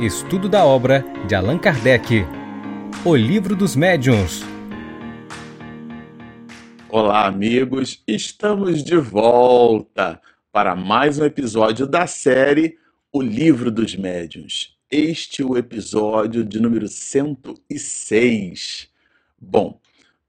Estudo da obra de Allan Kardec. O Livro dos Médiuns. Olá, amigos. Estamos de volta para mais um episódio da série O Livro dos Médiuns. Este é o episódio de número 106. Bom,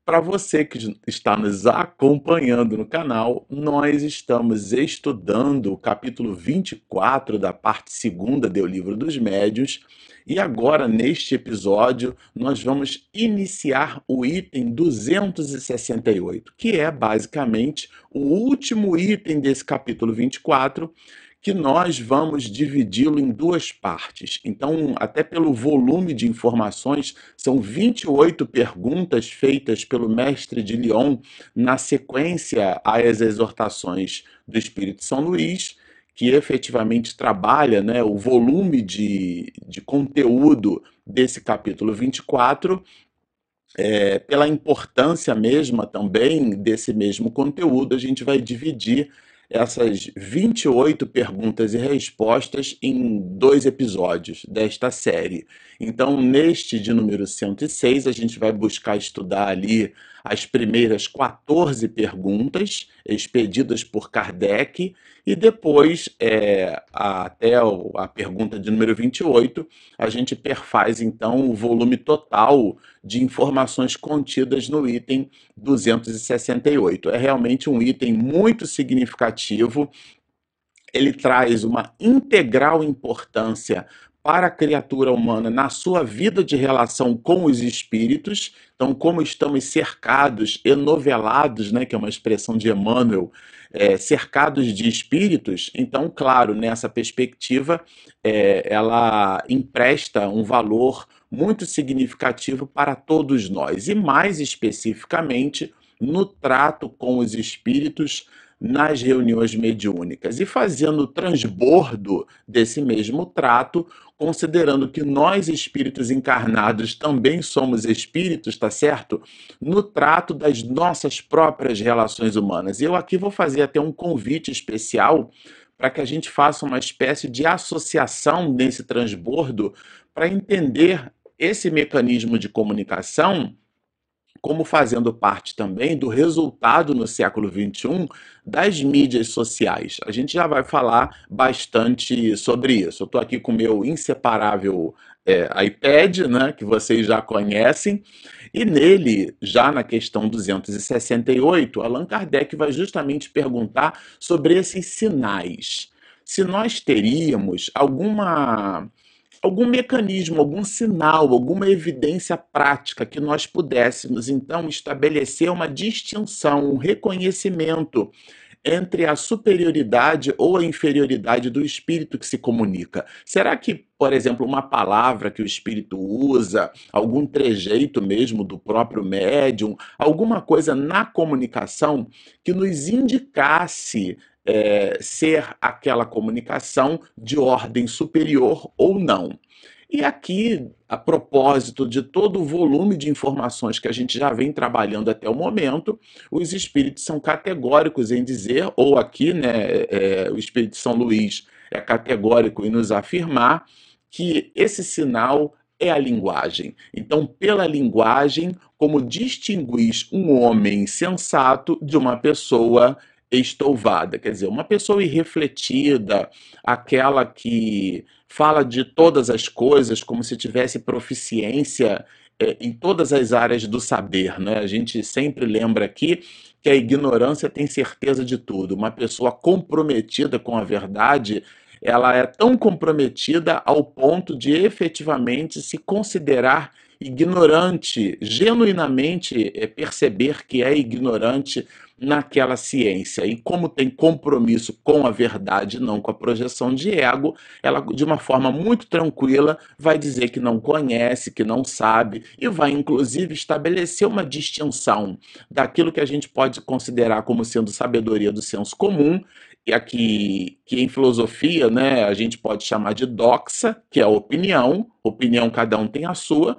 para você que está nos acompanhando no canal, nós estamos estudando o capítulo 24 da parte segunda do Livro dos Médios. E agora, neste episódio, nós vamos iniciar o item 268, que é basicamente o último item desse capítulo 24, que nós vamos dividi-lo em duas partes. Então, até pelo volume de informações, são 28 perguntas feitas pelo mestre de Lyon na sequência às exortações do Espírito São Luís, que efetivamente trabalha né, o volume de, de conteúdo desse capítulo 24 é, pela importância mesma também desse mesmo conteúdo, a gente vai dividir essas 28 perguntas e respostas em dois episódios desta série. Então, neste de número 106, a gente vai buscar estudar ali as primeiras 14 perguntas expedidas por Kardec e depois, é, até a pergunta de número 28, a gente perfaz então o volume total de informações contidas no item 268. É realmente um item muito significativo ele traz uma integral importância para a criatura humana na sua vida de relação com os espíritos. Então, como estamos cercados, enovelados, né, que é uma expressão de Emmanuel, é, cercados de espíritos, então, claro, nessa perspectiva, é, ela empresta um valor muito significativo para todos nós, e mais especificamente no trato com os espíritos nas reuniões mediúnicas e fazendo o transbordo desse mesmo trato, considerando que nós espíritos encarnados também somos espíritos, tá certo? No trato das nossas próprias relações humanas. E eu aqui vou fazer até um convite especial para que a gente faça uma espécie de associação nesse transbordo para entender esse mecanismo de comunicação como fazendo parte também do resultado no século XXI das mídias sociais. A gente já vai falar bastante sobre isso. Eu estou aqui com o meu inseparável é, iPad, né, que vocês já conhecem, e nele, já na questão 268, Allan Kardec vai justamente perguntar sobre esses sinais. Se nós teríamos alguma algum mecanismo, algum sinal, alguma evidência prática que nós pudéssemos então estabelecer uma distinção, um reconhecimento entre a superioridade ou a inferioridade do espírito que se comunica. Será que, por exemplo, uma palavra que o espírito usa, algum trejeito mesmo do próprio médium, alguma coisa na comunicação que nos indicasse é, ser aquela comunicação de ordem superior ou não. E aqui, a propósito de todo o volume de informações que a gente já vem trabalhando até o momento, os espíritos são categóricos em dizer, ou aqui, né, é, o Espírito São Luís é categórico em nos afirmar que esse sinal é a linguagem. Então, pela linguagem, como distinguis um homem sensato de uma pessoa estouvada, quer dizer, uma pessoa irrefletida, aquela que fala de todas as coisas como se tivesse proficiência é, em todas as áreas do saber, né? A gente sempre lembra aqui que a ignorância tem certeza de tudo. Uma pessoa comprometida com a verdade, ela é tão comprometida ao ponto de efetivamente se considerar ignorante, genuinamente é, perceber que é ignorante naquela ciência. E como tem compromisso com a verdade, não com a projeção de ego, ela, de uma forma muito tranquila, vai dizer que não conhece, que não sabe, e vai, inclusive, estabelecer uma distinção daquilo que a gente pode considerar como sendo sabedoria do senso comum aqui que em filosofia, né, a gente pode chamar de doxa, que é a opinião, opinião cada um tem a sua,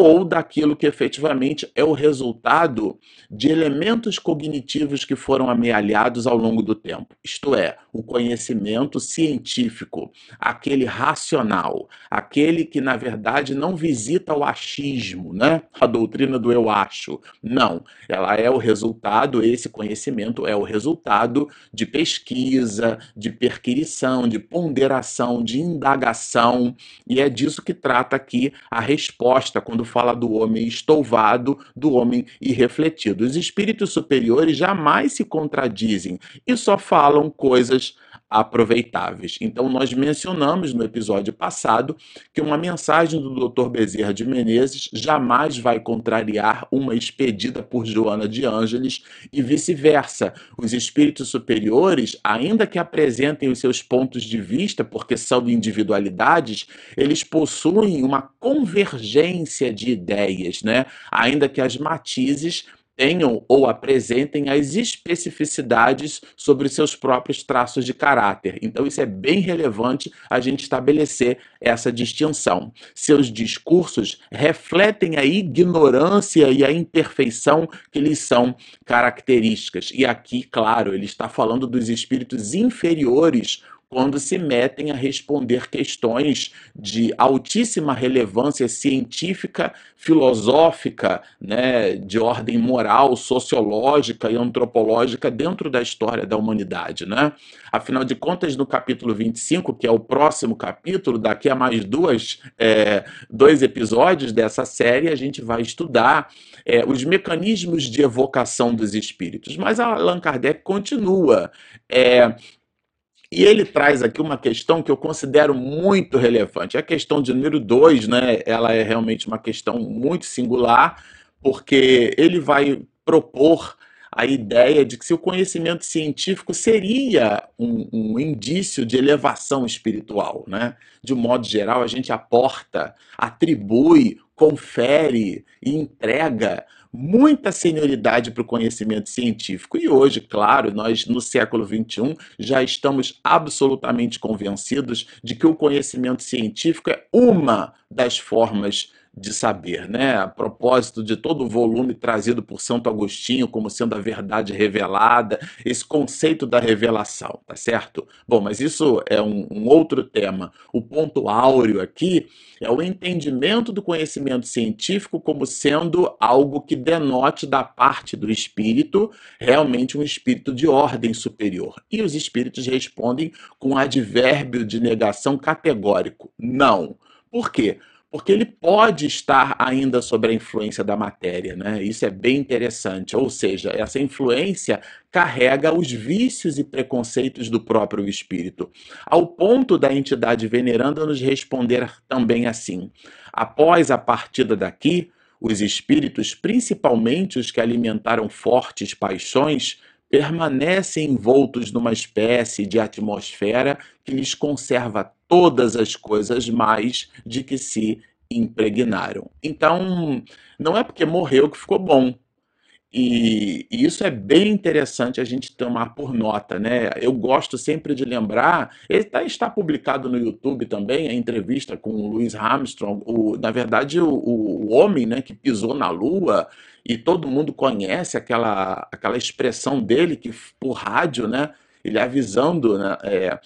ou daquilo que efetivamente é o resultado de elementos cognitivos que foram amealhados ao longo do tempo. Isto é, o conhecimento científico, aquele racional, aquele que na verdade não visita o achismo, né? A doutrina do eu acho. Não, ela é o resultado, esse conhecimento é o resultado de pesquisa, de perquirição, de ponderação, de indagação, e é disso que trata aqui a resposta quando fala do homem estouvado, do homem irrefletido. Os espíritos superiores jamais se contradizem e só falam coisas aproveitáveis. Então, nós mencionamos no episódio passado que uma mensagem do Dr. Bezerra de Menezes jamais vai contrariar uma expedida por Joana de Ângeles e vice-versa. Os espíritos superiores, ainda que apresentem os seus pontos de vista, porque são individualidades, eles possuem uma convergência de ideias, né? Ainda que as matizes tenham ou apresentem as especificidades sobre seus próprios traços de caráter. Então, isso é bem relevante a gente estabelecer essa distinção. Seus discursos refletem a ignorância e a imperfeição que lhes são características. E aqui, claro, ele está falando dos espíritos inferiores quando se metem a responder questões de altíssima relevância científica, filosófica, né, de ordem moral, sociológica e antropológica dentro da história da humanidade. Né? Afinal de contas, no capítulo 25, que é o próximo capítulo, daqui a mais duas, é, dois episódios dessa série, a gente vai estudar é, os mecanismos de evocação dos espíritos. Mas Allan Kardec continua. É, e ele traz aqui uma questão que eu considero muito relevante. A questão de número 2, né, ela é realmente uma questão muito singular, porque ele vai propor a ideia de que se o conhecimento científico seria um, um, indício de elevação espiritual, né? De um modo geral, a gente aporta, atribui, confere e entrega muita senioridade para o conhecimento científico. E hoje, claro, nós no século XXI já estamos absolutamente convencidos de que o conhecimento científico é uma das formas de saber, né? A propósito de todo o volume trazido por Santo Agostinho como sendo a verdade revelada, esse conceito da revelação, tá certo? Bom, mas isso é um, um outro tema. O ponto áureo aqui é o entendimento do conhecimento científico como sendo algo que denote da parte do espírito realmente um espírito de ordem superior. E os espíritos respondem com um advérbio de negação categórico: não. Por quê? Porque ele pode estar ainda sob a influência da matéria, né? Isso é bem interessante. Ou seja, essa influência carrega os vícios e preconceitos do próprio espírito, ao ponto da entidade veneranda nos responder também assim: após a partida daqui, os espíritos, principalmente os que alimentaram fortes paixões, permanecem envoltos numa espécie de atmosfera que lhes conserva todas as coisas mais de que se impregnaram. Então, não é porque morreu que ficou bom. E, e, isso é bem interessante a gente tomar por nota, né? Eu gosto sempre de lembrar, ele tá, está publicado no YouTube também, a entrevista com o Louis Armstrong, o, na verdade, o, o homem né, que pisou na Lua, e todo mundo conhece aquela, aquela expressão dele que por rádio, né? Ele avisando né, é,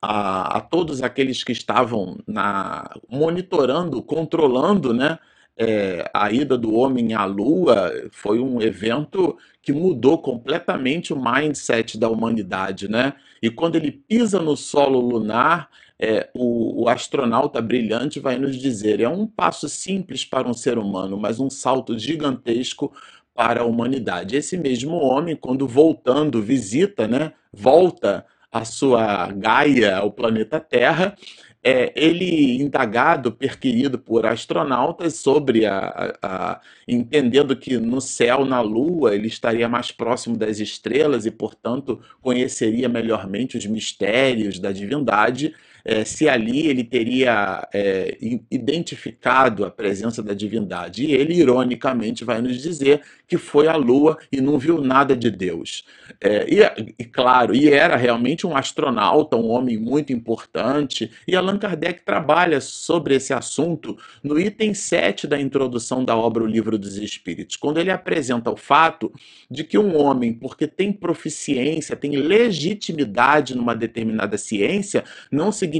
a, a todos aqueles que estavam na, monitorando, controlando, né? É, a ida do homem à Lua foi um evento que mudou completamente o mindset da humanidade, né? E quando ele pisa no solo lunar, é, o, o, astronauta brilhante vai nos dizer: é um passo simples para um ser humano, mas um salto gigantesco para a humanidade. Esse mesmo homem, quando voltando, visita, né? Volta a sua Gaia, ao planeta Terra, é, ele indagado, perquirido por astronautas sobre a, a, a, entendendo que no céu, na Lua, ele estaria mais próximo das estrelas e, portanto, conheceria melhormente os mistérios da divindade, é, se ali ele teria é, identificado a presença da divindade. E ele, ironicamente, vai nos dizer que foi à Lua e não viu nada de Deus. É, e, e, claro, e era realmente um astronauta, um homem muito importante. E Allan Kardec trabalha sobre esse assunto no item 7 da introdução da obra O Livro dos Espíritos, quando ele apresenta o fato de que um homem, porque tem proficiência, tem legitimidade numa determinada ciência, não significa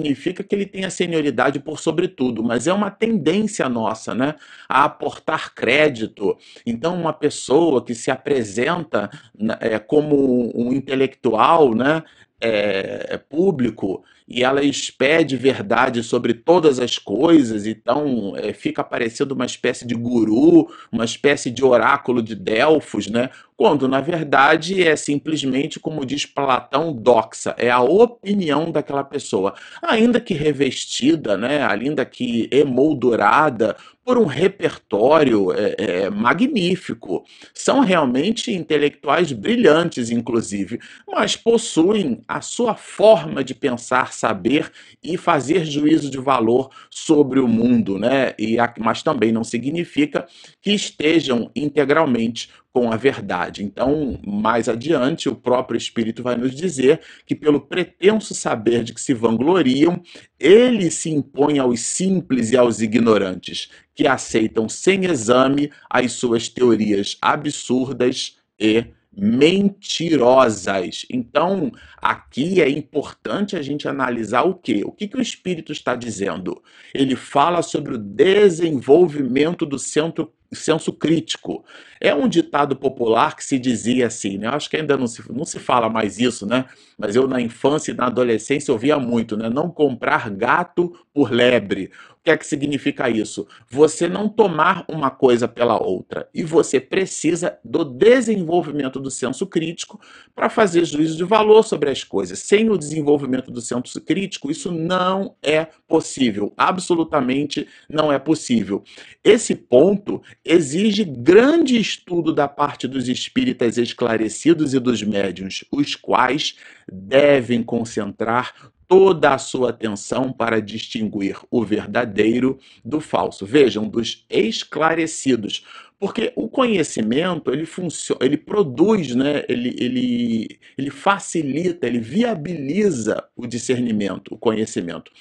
que ele tenha senioridade por sobre tudo, mas é uma tendência nossa, né, a aportar crédito. Então, uma pessoa que se apresenta né, é, como um intelectual, né, é, é, público e ela expede verdade sobre todas as coisas, então é, fica parecendo uma espécie de guru, uma espécie de oráculo de Delfos, né? quando na verdade é simplesmente, como diz Platão, doxa, é a opinião daquela pessoa, ainda que revestida, né, ainda que emoldurada por um repertório é, é, magnífico. São realmente intelectuais brilhantes, inclusive, mas possuem a sua forma de pensar, saber e fazer juízo de valor sobre o mundo, né? E, mas também não significa que estejam integralmente com a verdade. Então, mais adiante, o próprio Espírito vai nos dizer que, pelo pretenso saber de que se vangloriam, ele se impõe aos simples e aos ignorantes, que aceitam sem exame as suas teorias absurdas e mentirosas. Então, aqui é importante a gente analisar o quê? O que, que o Espírito está dizendo? Ele fala sobre o desenvolvimento do centro senso crítico. É um ditado popular que se dizia assim, né? Acho que ainda não se, não se fala mais isso, né? Mas eu na infância e na adolescência ouvia muito, né? Não comprar gato por lebre. Que é que significa isso? Você não tomar uma coisa pela outra. E você precisa do desenvolvimento do senso crítico para fazer juízo de valor sobre as coisas. Sem o desenvolvimento do senso crítico, isso não é possível. Absolutamente não é possível. Esse ponto exige grande estudo da parte dos espíritas esclarecidos e dos médiuns, os quais devem concentrar toda a sua atenção para distinguir o verdadeiro do falso. Vejam, dos esclarecidos. Porque o conhecimento, ele funciona, ele produz, né? ele, ele, ele facilita, ele viabiliza o discernimento, o conhecimento.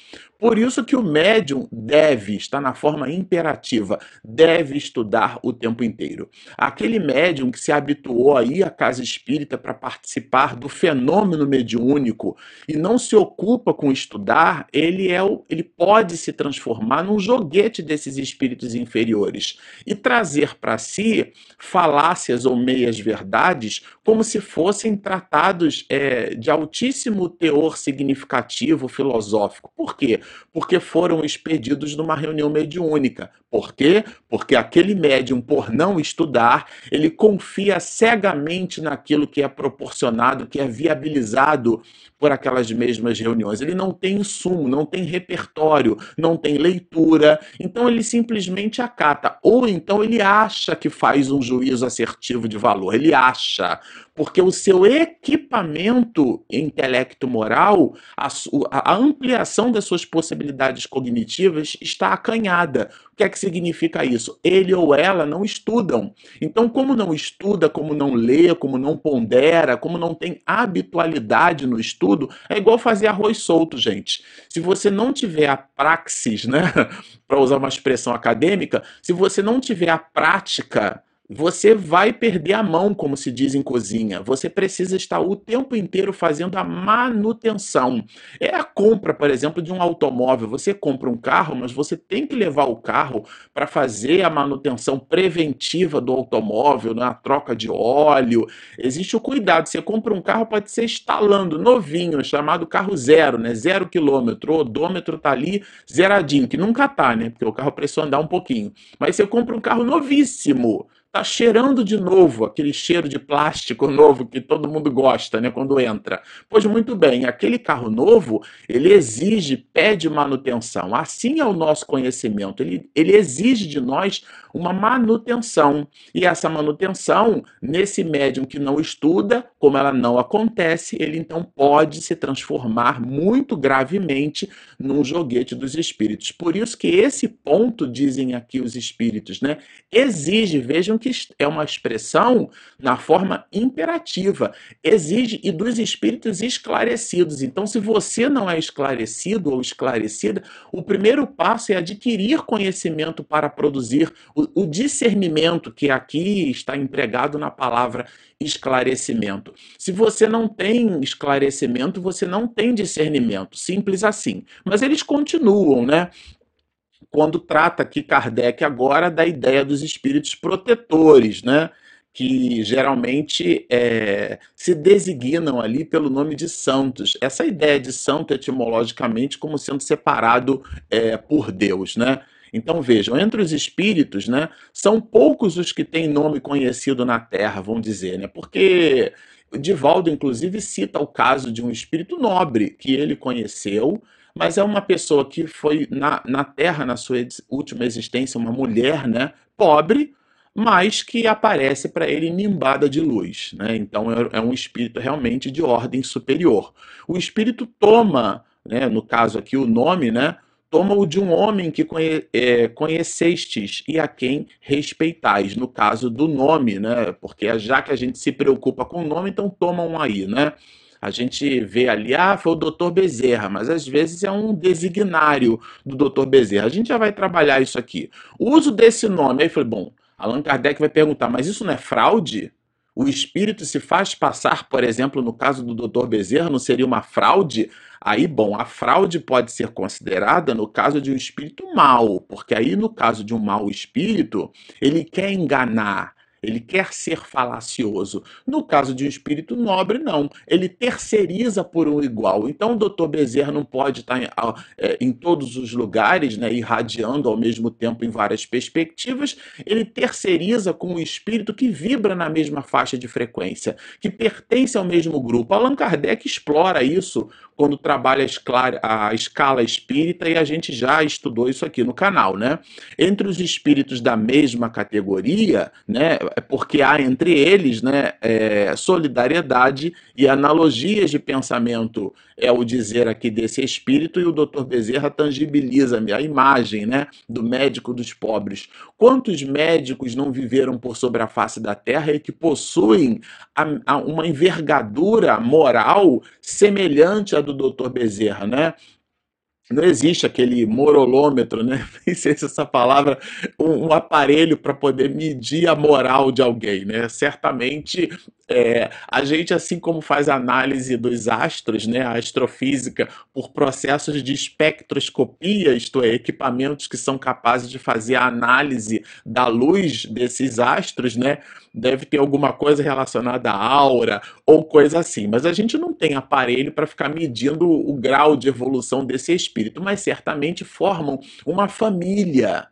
Por isso que o médium deve, está na forma imperativa, deve estudar o tempo inteiro. Aquele médium que se habituou a ir à casa espírita para participar do fenômeno mediúnico e não se ocupa com estudar, ele é o, ele pode se transformar num joguete desses espíritos inferiores e trazer para si falácias ou meias verdades como se fossem tratados é, de altíssimo teor significativo filosófico. Por quê? porque foram expedidos numa reunião mediúnica. Por quê? Porque aquele médium, por não estudar, ele confia cegamente naquilo que é proporcionado, que é viabilizado por aquelas mesmas reuniões. Ele não tem insumo, não tem repertório, não tem leitura, então ele simplesmente acata. Ou então ele acha que faz um juízo assertivo de valor, ele acha, porque o seu equipamento intelecto-moral, a, a, ampliação das suas possibilidades cognitivas está acanhada. O que é que significa isso? Ele ou ela não estudam. Então, como não estuda, como não lê, como não pondera, como não tem habitualidade no estudo, é igual fazer arroz solto, gente. Se você não tiver a praxis, né, para usar uma expressão acadêmica, se você não tiver a prática você vai perder a mão, como se diz em cozinha. Você precisa estar o tempo inteiro fazendo a manutenção. É a compra, por exemplo, de um automóvel. Você compra um carro, mas você tem que levar o carro para fazer a manutenção preventiva do automóvel, na né? troca de óleo. Existe o cuidado. Você compra um carro, pode ser instalando novinho, chamado carro zero, né? Zero quilômetro. O odômetro tá ali zeradinho, que nunca tá, né? Porque o carro precisa andar um pouquinho. Mas você compra um carro novíssimo tá cheirando de novo, aquele cheiro de plástico novo que todo mundo gosta, né, quando entra. Pois muito bem, aquele carro novo, ele exige, pede manutenção. Assim é o nosso conhecimento, ele, ele exige de nós uma manutenção. E essa manutenção, nesse médium que não estuda, como ela não acontece, ele então pode se transformar muito gravemente num joguete dos espíritos. Por isso que esse ponto, dizem aqui os espíritos, né, exige, vejam que é uma expressão na forma imperativa, exige e dos espíritos esclarecidos. Então, se você não é esclarecido ou esclarecida, o primeiro passo é adquirir conhecimento para produzir o, o discernimento, que aqui está empregado na palavra esclarecimento. Se você não tem esclarecimento, você não tem discernimento, simples assim. Mas eles continuam, né? Quando trata aqui Kardec agora da ideia dos espíritos protetores, né? que geralmente é, se designam ali pelo nome de santos. Essa ideia de santo etimologicamente como sendo separado é, por Deus, né? Então vejam, entre os espíritos, né, são poucos os que têm nome conhecido na Terra, vamos dizer, né? Porque Divaldo, inclusive, cita o caso de um espírito nobre que ele conheceu, mas é uma pessoa que foi na, na Terra, na sua última existência, uma mulher, né, pobre, mas que aparece para ele nimbada de luz. Né? Então é, é um espírito realmente de ordem superior. O espírito toma, né, no caso aqui o nome, né, toma o de um homem que conhe, é, conhecestes e a quem respeitais, no caso do nome, né? Porque já que a gente se preocupa com o nome, então toma um aí, né? A gente vê ali, ah, foi o doutor Bezerra, mas às vezes é um designário do doutor Bezerra. A gente já vai trabalhar isso aqui. O uso desse nome, aí foi bom, Allan Kardec vai perguntar, mas isso não é fraude? O espírito se faz passar, por exemplo, no caso do Dr. Bezerra, não seria uma fraude? Aí, bom, a fraude pode ser considerada no caso de um espírito mau, porque aí, no caso de um mau espírito, ele quer enganar, ele quer ser falacioso. No caso de um espírito nobre, não. Ele terceiriza por um igual. Então, o doutor Bezerra não pode estar em, é, em todos os lugares, né, irradiando ao mesmo tempo em várias perspectivas. Ele terceiriza com o espírito que vibra na mesma faixa de frequência, que pertence ao mesmo grupo. Allan Kardec explora isso quando trabalha a escala espírita e a gente já estudou isso aqui no canal, né? Entre os espíritos da mesma categoria, né, é porque há entre eles, né, é, solidariedade e analogias de pensamento, é o dizer aqui desse espírito e o Dr. Bezerra tangibiliza a imagem, né, do médico dos pobres. Quantos médicos não viveram por sobre a face da terra e que possuem a, a uma envergadura moral semelhante à do Dr. Bezerra, né? Não existe aquele morolômetro, né? Nem sei se essa palavra, um, um aparelho para poder medir a moral de alguém, né? Certamente é, a gente, assim como faz análise dos astros, né, a astrofísica, por processos de espectroscopia, isto é, equipamentos que são capazes de fazer a análise da luz desses astros, né, deve ter alguma coisa relacionada à aura ou coisa assim. Mas a gente não tem aparelho para ficar medindo o grau de evolução desse espírito, mas certamente formam uma família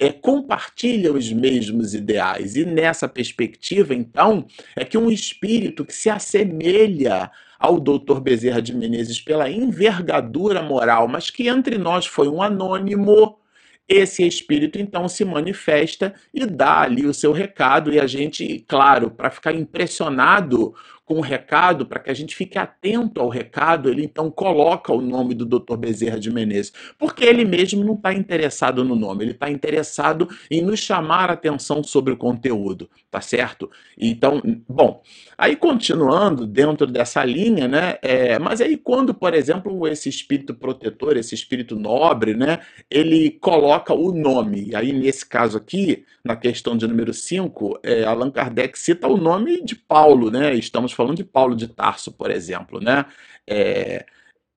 é, compartilha os mesmos ideais. E nessa perspectiva, então, é que um espírito que se assemelha ao Dr. Bezerra de Menezes pela envergadura moral, mas que entre nós foi um anônimo, esse espírito então se manifesta e dá ali o seu recado, e a gente, claro, para ficar impressionado com o recado, para que a gente fique atento ao recado, ele então coloca o nome do Dr. Bezerra de Menezes, porque ele mesmo não está interessado no nome, ele está interessado em nos chamar a atenção sobre o conteúdo, tá certo? Então, bom, aí continuando dentro dessa linha, né? É, mas aí quando, por exemplo, esse espírito protetor, esse espírito nobre, né? Ele coloca o nome, aí nesse caso aqui, na questão de número 5, é, Allan Kardec cita o nome de Paulo, né? Estamos falando de Paulo de Tarso, por exemplo, né? É,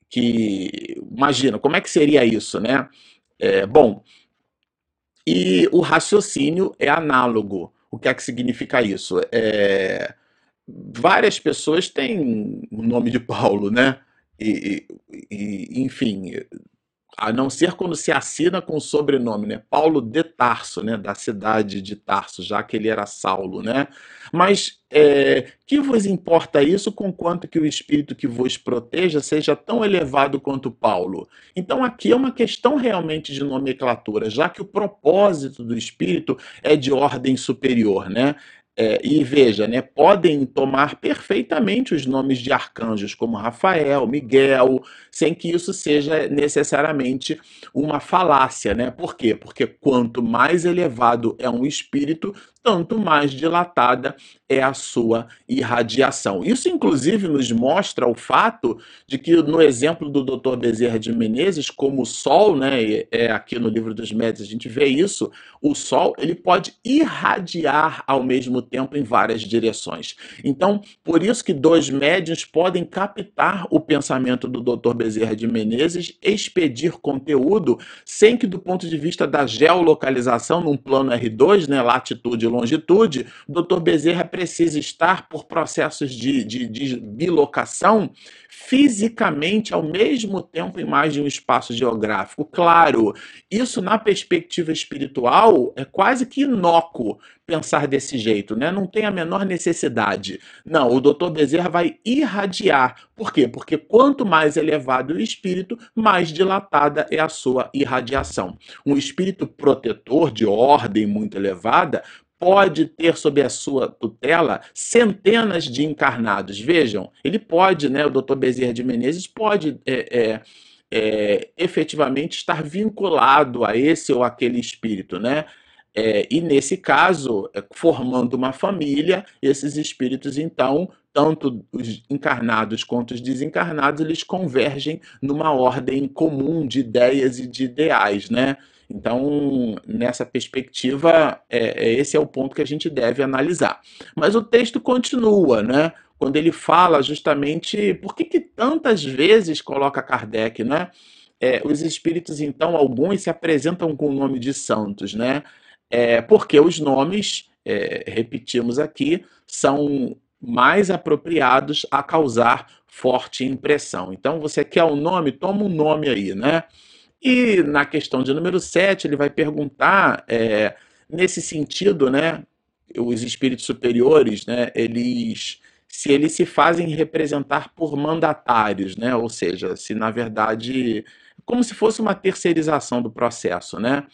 que imagina como é que seria isso, né? É, bom, e o raciocínio é análogo. O que é que significa isso? É, várias pessoas têm o nome de Paulo, né? E, e, enfim, a não ser quando se assina com o sobrenome, né? Paulo de Tarso, né? Da cidade de Tarso, já que ele era Saulo, né? Mas é, que vos importa isso, conquanto que o Espírito que vos proteja seja tão elevado quanto Paulo? Então aqui é uma questão realmente de nomenclatura, já que o propósito do Espírito é de ordem superior, né? É, e veja, né, podem tomar perfeitamente os nomes de arcanjos como Rafael, Miguel, sem que isso seja necessariamente uma falácia, né? Por quê? Porque quanto mais elevado é um espírito, tanto mais dilatada é a sua irradiação. Isso, inclusive, nos mostra o fato de que, no exemplo do Dr. Bezerra de Menezes, como o Sol, né, é aqui no livro dos médios a gente vê isso, o Sol ele pode irradiar ao mesmo tempo em várias direções. Então, por isso que dois médios podem captar o pensamento do Dr. Bezerra de Menezes, expedir conteúdo, sem que, do ponto de vista da geolocalização, num plano R2, né, latitude longitude, o Dr. Bezerra precisa estar por processos de, de, de bilocação fisicamente ao mesmo tempo em mais de um espaço geográfico. Claro, isso na perspectiva espiritual é quase que inócuo pensar desse jeito, né? Não tem a menor necessidade. Não, o doutor Bezerra vai irradiar. Por quê? Porque quanto mais elevado o espírito, mais dilatada é a sua irradiação. Um espírito protetor de ordem muito elevada pode ter sob a sua tutela centenas de encarnados. Vejam, ele pode, né, o doutor Bezerra de Menezes pode é, é, é, efetivamente estar vinculado a esse ou aquele espírito, né? É, e nesse caso, é, formando uma família, esses espíritos, então, tanto os encarnados quanto os desencarnados, eles convergem numa ordem comum de ideias e de ideais, né? Então, nessa perspectiva, é, é, esse é o ponto que a gente deve analisar. Mas o texto continua, né? Quando ele fala justamente por que, que tantas vezes coloca Kardec, né? É, os espíritos, então, alguns se apresentam com o nome de santos, né? É, porque os nomes, é, repetimos aqui, são mais apropriados a causar forte impressão. Então, você quer um nome? Toma um nome aí, né? E na questão de número 7, ele vai perguntar, é, nesse sentido, né, os espíritos superiores, né, eles se eles se fazem representar por mandatários, né? Ou seja, se na verdade como se fosse uma terceirização do processo, né?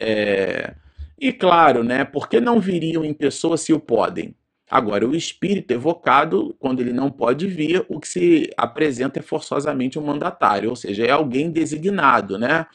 É, e claro, né? Por que não viriam em pessoa se o podem? Agora, o espírito evocado, quando ele não pode vir, o que se apresenta é forçosamente um mandatário, ou seja, é alguém designado, né?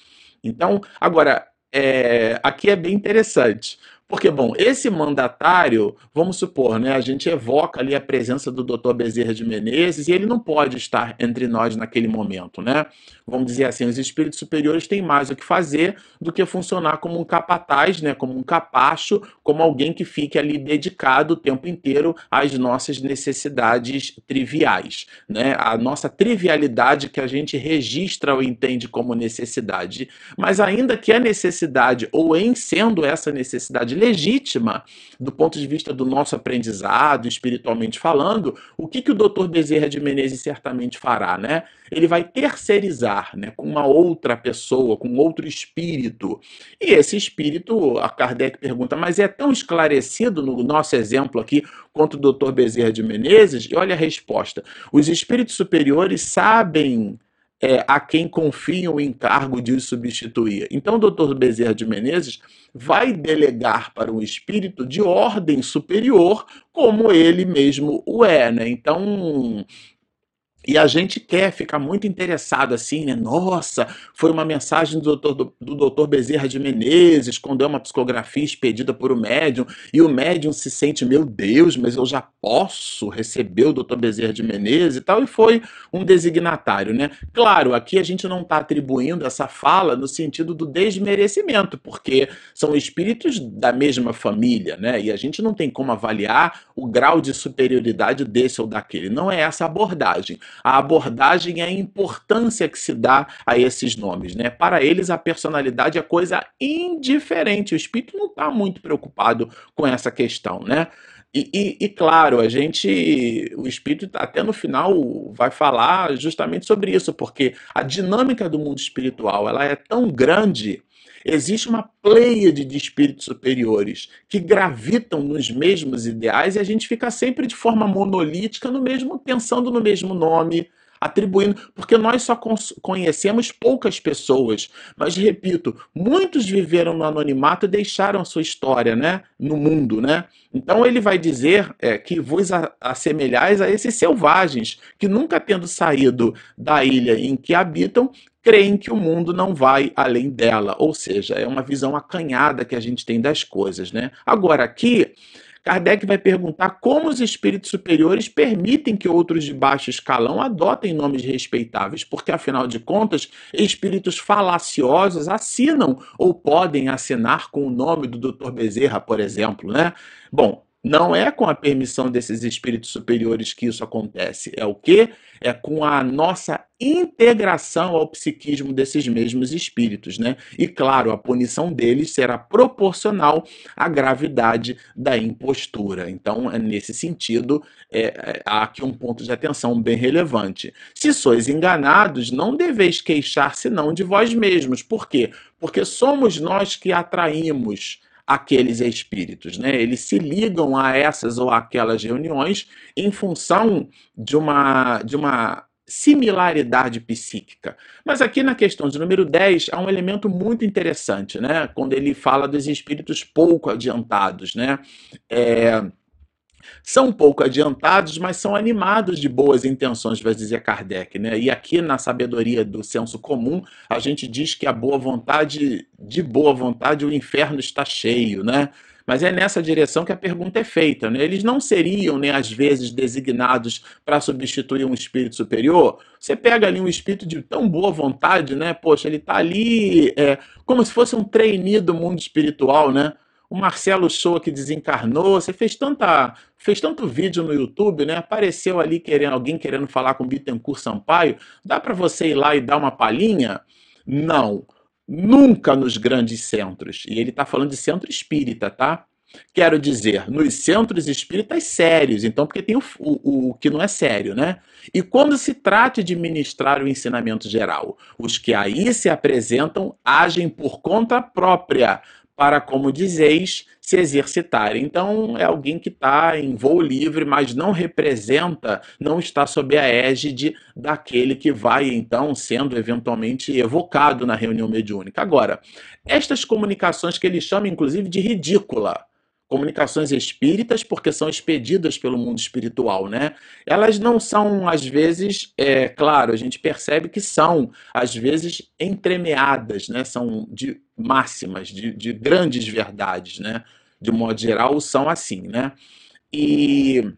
Então, agora, é, aqui é bem interessante, porque, bom, esse mandatário, vamos supor, né, a gente evoca ali a presença do Dr. Bezerra de Menezes e ele não pode estar entre nós naquele momento, né? Vamos dizer assim, os espíritos superiores têm mais o que fazer do que funcionar como um capataz, né, como um capacho, como alguém que fique ali dedicado o tempo inteiro às nossas necessidades triviais, né? A nossa trivialidade que a gente registra ou entende como necessidade. Mas ainda que a necessidade, ou em sendo essa necessidade legítima do ponto de vista do nosso aprendizado, espiritualmente falando, o que, que o doutor Bezerra de Menezes certamente fará, né? Ele vai terceirizar, né, com uma outra pessoa, com outro espírito. E esse espírito, a Kardec pergunta, mas é tão esclarecido no nosso exemplo aqui quanto o doutor Bezerra de Menezes? E olha a resposta. Os espíritos superiores sabem é, a quem confiam o encargo de os substituir. Então, o doutor Bezerra de Menezes vai delegar para um espírito de ordem superior, como ele mesmo o é. Né? Então, e a gente quer ficar muito interessado assim, né? Nossa, foi uma mensagem do doutor, do, do doutor Bezerra de Menezes, quando é uma psicografia expedida por um médium, e o médium se sente, meu Deus, mas eu já posso receber o doutor Bezerra de Menezes e tal, e foi um designatário, né? Claro, aqui a gente não está atribuindo essa fala no sentido do desmerecimento, porque são espíritos da mesma família, né? E a gente não tem como avaliar o grau de superioridade desse ou daquele. Não é essa abordagem a abordagem e a importância que se dá a esses nomes. Né? Para eles, a personalidade é coisa indiferente. O espírito não está muito preocupado com essa questão. Né? E, e, e, claro, a gente, o espírito até no final vai falar justamente sobre isso, porque a dinâmica do mundo espiritual ela é tão grande, existe uma pleiade de espíritos superiores que gravitam nos mesmos ideais e a gente fica sempre de forma monolítica no mesmo pensando no mesmo nome, atribuindo, porque nós só conhecemos poucas pessoas. Mas repito, muitos viveram no anonimato e deixaram sua história, né, no mundo, né? Então ele vai dizer é, que vos assemelhais a esses selvagens que nunca tendo saído da ilha em que habitam, creem que o mundo não vai além dela, ou seja, é uma visão acanhada que a gente tem das coisas, né? Agora aqui Kardec vai perguntar como os espíritos superiores permitem que outros de baixo escalão adotem nomes respeitáveis, porque afinal de contas, espíritos falaciosos assinam ou podem assinar com o nome do Dr. Bezerra, por exemplo, né? Bom, não é com a permissão desses espíritos superiores que isso acontece. É o que? É com a nossa integração ao psiquismo desses mesmos espíritos, né? E claro, a punição deles será proporcional à gravidade da impostura. Então, é nesse sentido, é, é, há aqui um ponto de atenção bem relevante. Se sois enganados, não deveis queixar senão de vós mesmos. Por quê? Porque somos nós que atraímos aqueles espíritos, né? Eles se ligam a essas ou aquelas reuniões em função de uma de uma similaridade psíquica. Mas aqui na questão de número 10 há um elemento muito interessante, né? Quando ele fala dos espíritos pouco adiantados, né? É, são um pouco adiantados, mas são animados de boas intenções, vai dizer Kardec. Né? E aqui na sabedoria do senso comum, a gente diz que a boa vontade, de boa vontade, o inferno está cheio, né? Mas é nessa direção que a pergunta é feita. Né? Eles não seriam, nem às vezes, designados para substituir um espírito superior? Você pega ali um espírito de tão boa vontade, né? Poxa, ele está ali é, como se fosse um trainee do mundo espiritual, né? O Marcelo Show que desencarnou, você fez tanta fez tanto vídeo no YouTube, né? Apareceu ali querendo alguém querendo falar com Bittencourt Sampaio, dá para você ir lá e dar uma palhinha? Não. Nunca nos grandes centros. E ele está falando de centro espírita, tá? Quero dizer, nos centros espíritas sérios, então, porque tem o, o, o, que não é sério, né? E quando se trata de ministrar o ensinamento geral, os que aí se apresentam agem por conta própria, para, como dizeis, se exercitar. Então, é alguém que está em voo livre, mas não representa, não está sob a égide daquele que vai, então, sendo eventualmente evocado na reunião mediúnica. Agora, estas comunicações que ele chama, inclusive, de ridícula, comunicações espíritas, porque são expedidas pelo mundo espiritual, né? Elas não são, às vezes, é claro, a gente percebe que são, às vezes, entremeadas, né? São de máximas, de, de grandes verdades, né? De modo geral, são assim, né? E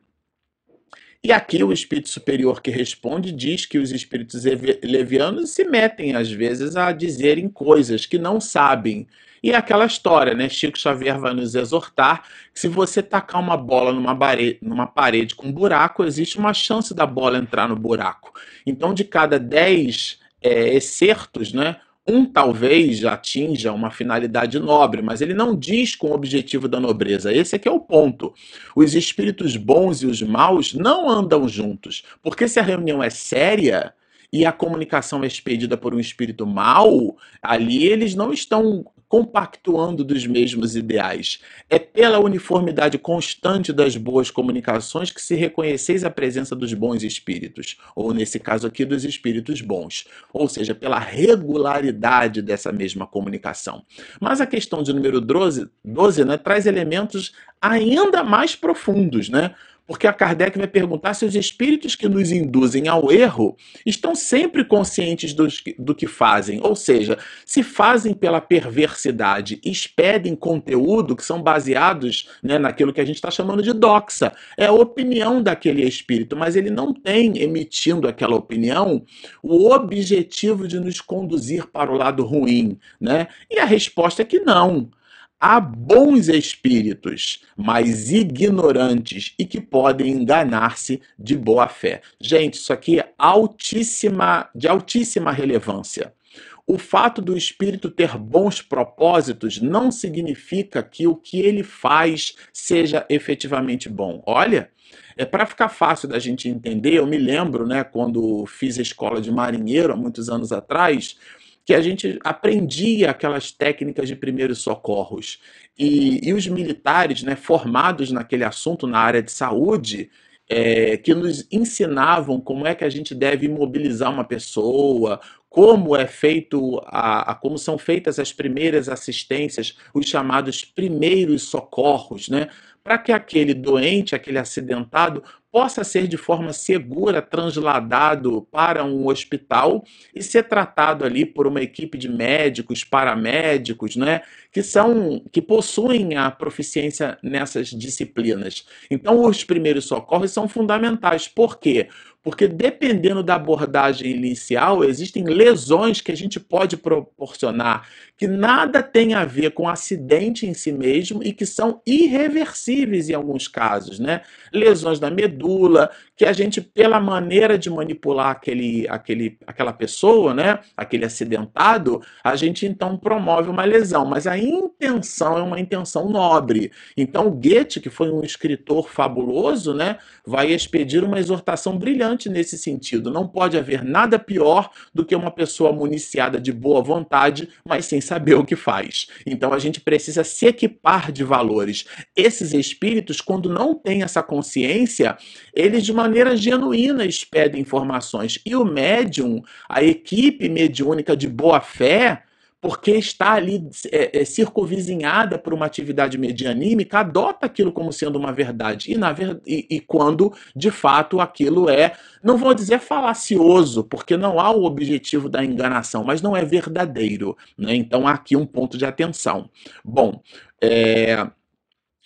e aqui o espírito superior que responde diz que os espíritos levianos se metem às vezes a dizerem coisas que não sabem e é aquela história, né? Chico Xavier vai nos exortar que se você tacar uma bola numa parede, numa parede com um buraco, existe uma chance da bola entrar no buraco. Então, de cada 10 é, excertos, né? Um talvez atinja uma finalidade nobre, mas ele não diz com o objetivo da nobreza. Esse é que é o ponto. Os espíritos bons e os maus não andam juntos, porque se a reunião é séria, e a comunicação é expedida por um espírito mau, ali eles não estão compactuando dos mesmos ideais. É pela uniformidade constante das boas comunicações que se reconheceis a presença dos bons espíritos, ou nesse caso aqui, dos espíritos bons, ou seja, pela regularidade dessa mesma comunicação. Mas a questão de número 12, 12 né, traz elementos ainda mais profundos, né? Porque a Kardec vai perguntar se os espíritos que nos induzem ao erro estão sempre conscientes do, que fazem, ou seja, se fazem pela perversidade, expedem conteúdo que são baseados né, naquilo que a gente está chamando de doxa. É a opinião daquele espírito, mas ele não tem, emitindo aquela opinião, o objetivo de nos conduzir para o lado ruim. Né? E a resposta é que não há bons espíritos, mas ignorantes e que podem enganar-se de boa fé. Gente, isso aqui é altíssima, de altíssima relevância. o fato do espírito ter bons propósitos não significa que o que ele faz seja efetivamente bom. Olha, é para ficar fácil da gente entender, eu me lembro, né, quando fiz a escola de marinheiro há muitos anos atrás, que a gente aprendia aquelas técnicas de primeiros socorros. E, e os militares, né, formados naquele assunto na área de saúde, é, que nos ensinavam como é que a gente deve imobilizar uma pessoa, como é feito a, a, como são feitas as primeiras assistências, os chamados primeiros socorros, né? Para que aquele doente, aquele acidentado, possa ser de forma segura transladado para um hospital e ser tratado ali por uma equipe de médicos, paramédicos, né, que são que possuem a proficiência nessas disciplinas. Então, os primeiros socorros são fundamentais. Por quê? Porque dependendo da abordagem inicial, existem lesões que a gente pode proporcionar que nada tem a ver com acidente em si mesmo e que são irreversíveis em alguns casos, né? Lesões da medula, que a gente, pela maneira de manipular aquele, aquele, aquela pessoa, né? Aquele acidentado, a gente então promove uma lesão, mas a intenção é uma intenção nobre. Então, Goethe, que foi um escritor fabuloso, né? Vai expedir uma exortação brilhante nesse sentido. Não pode haver nada pior do que uma pessoa municiada de boa vontade, mas sem saber o que faz. Então a gente precisa se equipar de valores. Esses espíritos, quando não têm essa consciência, eles de maneira genuína expedem informações. E o médium, a equipe mediúnica de boa fé, porque está ali é, é, circunvizinhada por uma atividade medianímica, adota aquilo como sendo uma verdade. E, na ver... E, e, quando, de fato, aquilo é, não vou dizer falacioso, porque não há o objetivo da enganação, mas não é verdadeiro. Né? Então, há aqui um ponto de atenção. Bom, é...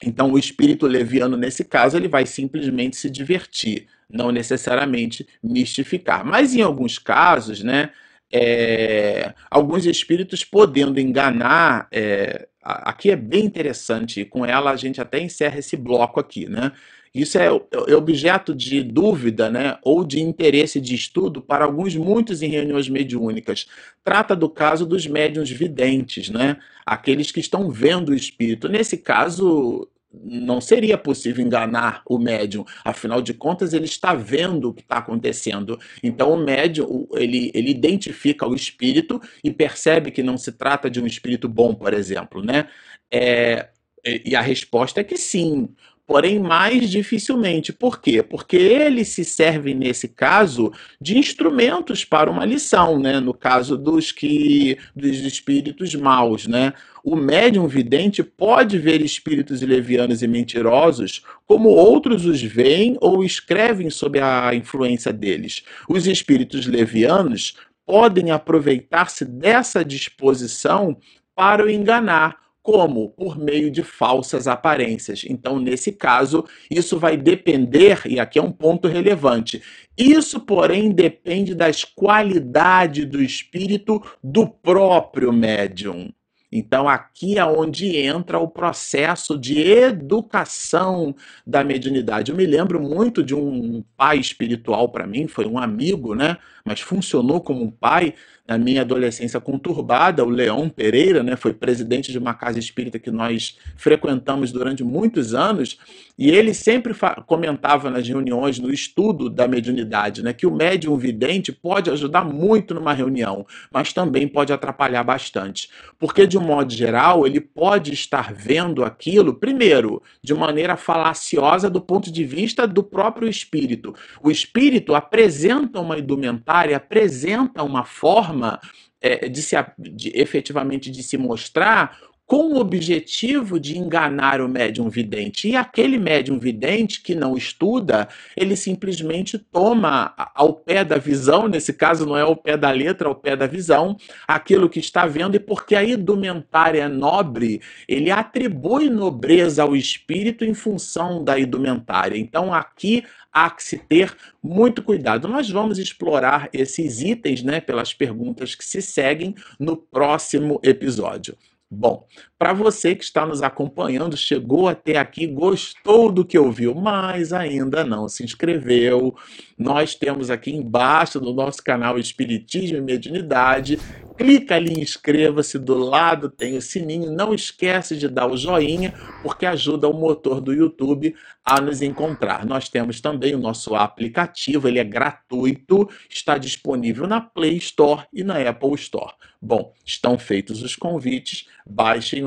então o espírito leviano, nesse caso, ele vai simplesmente se divertir, não necessariamente mistificar. Mas em alguns casos, né? É, alguns espíritos podendo enganar. É, aqui é bem interessante, com ela a gente até encerra esse bloco aqui, né? Isso é, é objeto de dúvida né, ou de interesse de estudo para alguns, muitos em reuniões mediúnicas. Trata do caso dos médiuns videntes, né, aqueles que estão vendo o espírito. Nesse caso, não seria possível enganar o médium, afinal de contas ele está vendo o que está acontecendo. Então o médium ele, ele identifica o espírito e percebe que não se trata de um espírito bom, por exemplo, né? É, e a resposta é que sim porém mais dificilmente. Por quê? Porque eles se servem, nesse caso, de instrumentos para uma lição, né? no caso dos que dos espíritos maus. Né? O médium vidente pode ver espíritos levianos e mentirosos como outros os veem ou escrevem sob a influência deles. Os espíritos levianos podem aproveitar-se dessa disposição para o enganar como? Por meio de falsas aparências. Então, nesse caso, isso vai depender, e aqui é um ponto relevante. Isso, porém, depende das qualidades do espírito do próprio médium. Então, aqui é onde entra o processo de educação da mediunidade. Eu me lembro muito de um pai espiritual para mim, foi um amigo, né? Mas funcionou como um pai na minha adolescência conturbada, o Leão Pereira, né, foi presidente de uma casa espírita que nós frequentamos durante muitos anos, e ele sempre comentava nas reuniões, no estudo da mediunidade, né, que o médium vidente pode ajudar muito numa reunião, mas também pode atrapalhar bastante. Porque, de um modo geral, ele pode estar vendo aquilo, primeiro, de maneira falaciosa do ponto de vista do próprio espírito. O espírito apresenta uma indumentária, apresenta uma forma forma é, de, se, de efetivamente de se mostrar com o objetivo de enganar o médium vidente. E aquele médium vidente que não estuda, ele simplesmente toma ao pé da visão, nesse caso não é ao pé da letra, ao pé da visão, aquilo que está vendo, e porque a indumentária é nobre, ele atribui nobreza ao espírito em função da indumentária. Então aqui há que se ter muito cuidado. Nós vamos explorar esses itens, né, pelas perguntas que se seguem no próximo episódio. Bom, para você que está nos acompanhando, chegou até aqui, gostou do que ouviu, mas ainda não se inscreveu, nós temos aqui embaixo do nosso canal Espiritismo e Mediunidade clica ali inscreva-se, do lado tem o sininho, não esquece de dar o joinha, porque ajuda o motor do YouTube a nos encontrar. Nós temos também o nosso aplicativo, ele é gratuito, está disponível na Play Store e na Apple Store. Bom, estão feitos os convites, baixem